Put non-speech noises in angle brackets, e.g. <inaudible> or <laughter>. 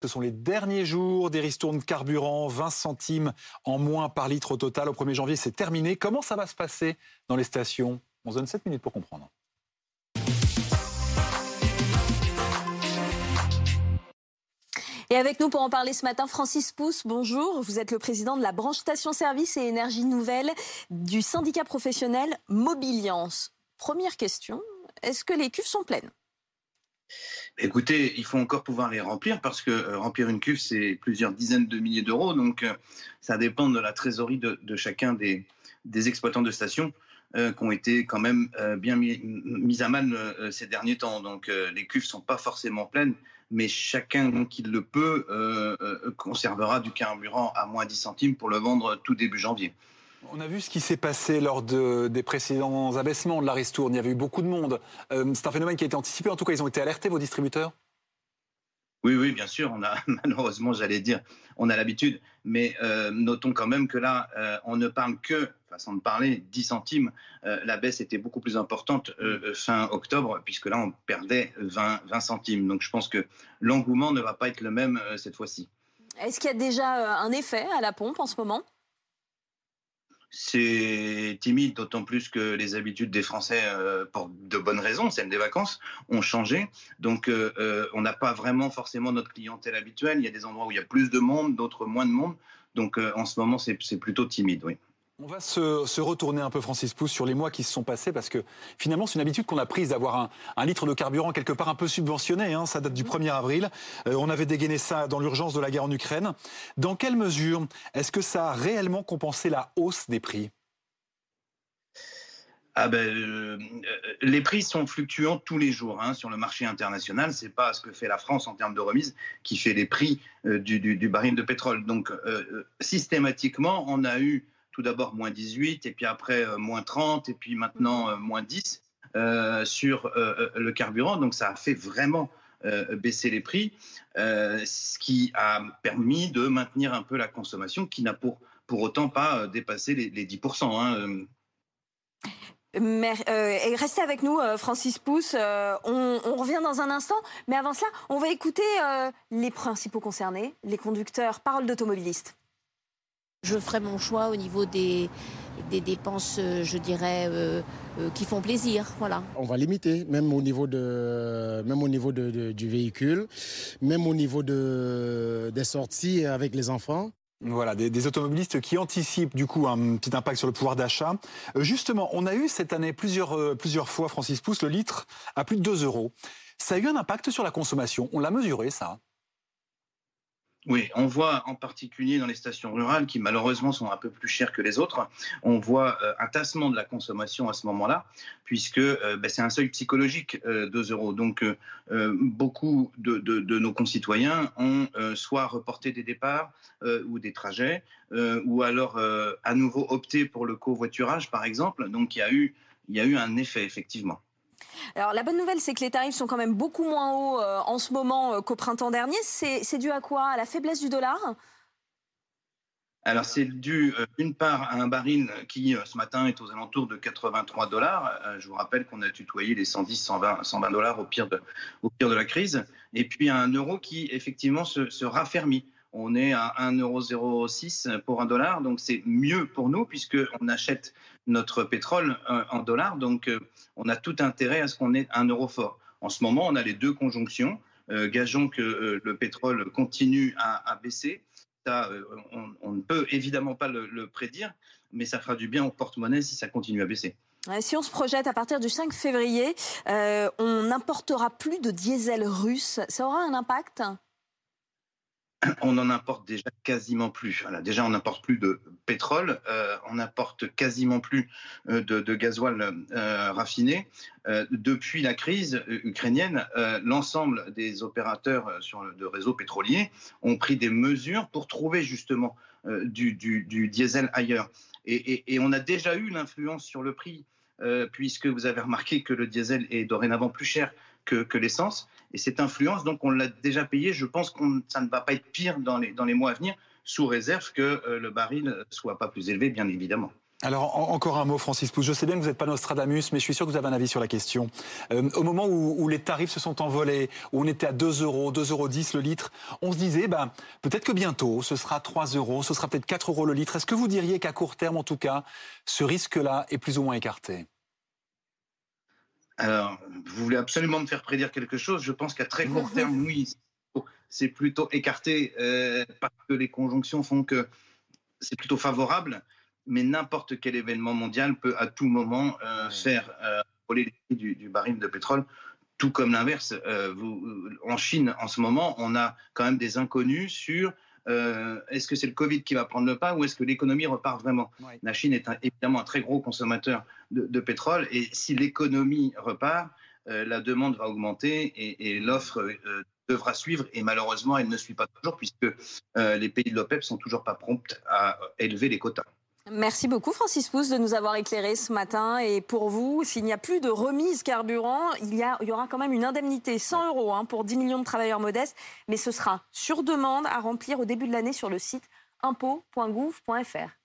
Ce sont les derniers jours des ristournes carburant, 20 centimes en moins par litre au total. Au 1er janvier, c'est terminé. Comment ça va se passer dans les stations? On se donne 7 minutes pour comprendre. Et avec nous pour en parler ce matin, Francis Pousse, bonjour. Vous êtes le président de la branche station-service et énergie nouvelle du syndicat professionnel Mobiliance. Première question, est-ce que les cuves sont pleines? Écoutez, il faut encore pouvoir les remplir parce que euh, remplir une cuve, c'est plusieurs dizaines de milliers d'euros. Donc, euh, ça dépend de la trésorerie de, chacun des, exploitants de stations euh, qui ont été quand même bien mis, à mal ces derniers temps. Donc, les cuves ne sont pas forcément pleines, mais chacun qui le peut conservera du carburant à moins 10 centimes pour le vendre tout début janvier. On a vu ce qui s'est passé lors des précédents abaissements de la ristourne. Il y avait eu beaucoup de monde. Euh, c'est un phénomène qui a été anticipé. En tout cas, ils ont été alertés, vos distributeurs? Oui, oui, bien sûr. On a <laughs> malheureusement, j'allais dire, on a l'habitude, mais euh, notons quand même que là, euh, on ne parle que, façon de parler, 10 centimes. la baisse était beaucoup plus importante fin octobre, puisque là, on perdait 20, 20 centimes. Donc, je pense que l'engouement ne va pas être le même cette fois-ci. Est-ce qu'il y a déjà un effet à la pompe en ce moment? C'est timide, d'autant plus que les habitudes des Français, euh, pour de bonnes raisons, celles des vacances, ont changé. Donc, euh, euh, on n'a pas vraiment forcément notre clientèle habituelle. Il y a des endroits où il y a plus de monde, d'autres moins de monde. Donc, en ce moment, c'est plutôt timide, oui. On va se, retourner un peu, Francis Pousse, sur les mois qui se sont passés, parce que finalement, c'est une habitude qu'on a prise d'avoir un, litre de carburant quelque part un peu subventionné. Hein, ça date du 1er avril. Euh, on avait dégainé ça dans l'urgence de la guerre en Ukraine. Dans quelle mesure est-ce que ça a réellement compensé la hausse des prix? Ah ben, euh, les prix sont fluctuants tous les jours hein, sur le marché international. C'est pas ce que fait la France en termes de remise qui fait les prix euh, du, baril de pétrole. Donc systématiquement, on a eu tout d'abord moins 18, et puis après euh, moins 30, et puis maintenant euh, moins 10 euh, sur le carburant. Donc ça a fait vraiment baisser les prix, ce qui a permis de maintenir un peu la consommation qui n'a pour, pour autant pas dépassé les, 10%. Hein. restez avec nous, Francis Pousse. on, on, revient dans un instant. Mais avant cela, on va écouter les principaux concernés. Les conducteurs parlent d'automobilistes. Je ferai mon choix au niveau des, des dépenses, euh, je dirais, euh, euh, qui font plaisir. Voilà. On va limiter, même au niveau, de, même au niveau de, du véhicule, même au niveau de, des sorties avec les enfants. Voilà, des, automobilistes qui anticipent du coup un petit impact sur le pouvoir d'achat. justement, on a eu cette année plusieurs, plusieurs fois, Francis Pousse, le litre à plus de 2 euros. Ça a eu un impact sur la consommation. On l'a mesuré, ça oui, on voit en particulier dans les stations rurales qui malheureusement sont un peu plus chères que les autres, on voit euh, un tassement de la consommation à ce moment-là, puisque euh, ben, c'est un seuil psychologique, 2 euh, euros. Donc beaucoup de, nos concitoyens ont soit reporté des départs ou des trajets, ou alors à nouveau opté pour le covoiturage par exemple. Donc il y il y a eu un effet effectivement. Alors la bonne nouvelle, c'est que les tarifs sont quand même beaucoup moins hauts euh, en ce moment euh, qu'au printemps dernier. C'est dû à quoi? À la faiblesse du dollar? Alors c'est dû euh, d'une part à un baril qui ce matin est aux alentours de 83 dollars. je vous rappelle qu'on a tutoyé les 110, 120, 120 dollars au pire de, au pire de la crise. Et puis à un euro qui effectivement se, se raffermit. On est à 1,06€ pour un dollar, donc c'est mieux pour nous puisqu'on achète notre pétrole euh, en dollars, donc euh, on a tout intérêt à ce qu'on ait un euro fort. En ce moment, on a les deux conjonctions. Euh, gageons que le pétrole continue à, baisser. On, ne peut évidemment pas le, prédire, mais ça fera du bien au porte-monnaie si ça continue à baisser. Si on se projette à partir du 5 février, on n'importera plus de diesel russe. Ça aura un impact? On n'en importe déjà quasiment plus. déjà, on n'importe plus de pétrole, euh, on n'importe quasiment plus euh, de, gasoil euh, raffiné. depuis la crise ukrainienne, l'ensemble des opérateurs de réseaux pétroliers ont pris des mesures pour trouver justement du, diesel ailleurs. et, on a déjà eu l'influence sur le prix, puisque vous avez remarqué que le diesel est dorénavant plus cher que, l'essence. Et cette influence, donc, on l'a déjà payé. Je pense que ça ne va pas être pire dans les, mois à venir, sous réserve que euh, le baril soit pas plus élevé, bien évidemment. Alors encore un mot, Francis Pousse. Je sais bien que vous n'êtes pas Nostradamus, mais je suis sûr que vous avez un avis sur la question. Euh, au moment où, les tarifs se sont envolés, où on était à 2 euros, 2,10 euros le litre, on se disait, ben, peut-être que bientôt, ce sera 3 euros, ce sera peut-être 4 euros le litre. Est-ce que vous diriez qu'à court terme, en tout cas, ce risque-là est plus ou moins écarté? Alors, vous voulez absolument me faire prédire quelque chose? Je pense qu'à très <laughs> court terme, oui, c'est plutôt écarté euh, parce que les conjonctions font que c'est plutôt favorable mais n'importe quel événement mondial peut à tout moment euh, faire euh, voler les prix du, baril de pétrole, tout comme l'inverse. En Chine, en ce moment, on a quand même des inconnus sur est-ce que c'est le Covid qui va prendre le pas ou est-ce que l'économie repart vraiment La Chine est évidemment un très gros consommateur de, pétrole et si l'économie repart, la demande va augmenter et, et l'offre devra suivre et malheureusement elle ne suit pas toujours puisque les pays de l'OPEP sont toujours pas prompts à élever les quotas. Merci beaucoup Francis Pousse de nous avoir éclairé ce matin. Et pour vous, s'il n'y a plus de remise carburant, il y, a, il y aura quand même une indemnité 100 euros hein, pour 10 millions de travailleurs modestes. Mais ce sera sur demande à remplir au début de l'année sur le site impôt.gouv.fr.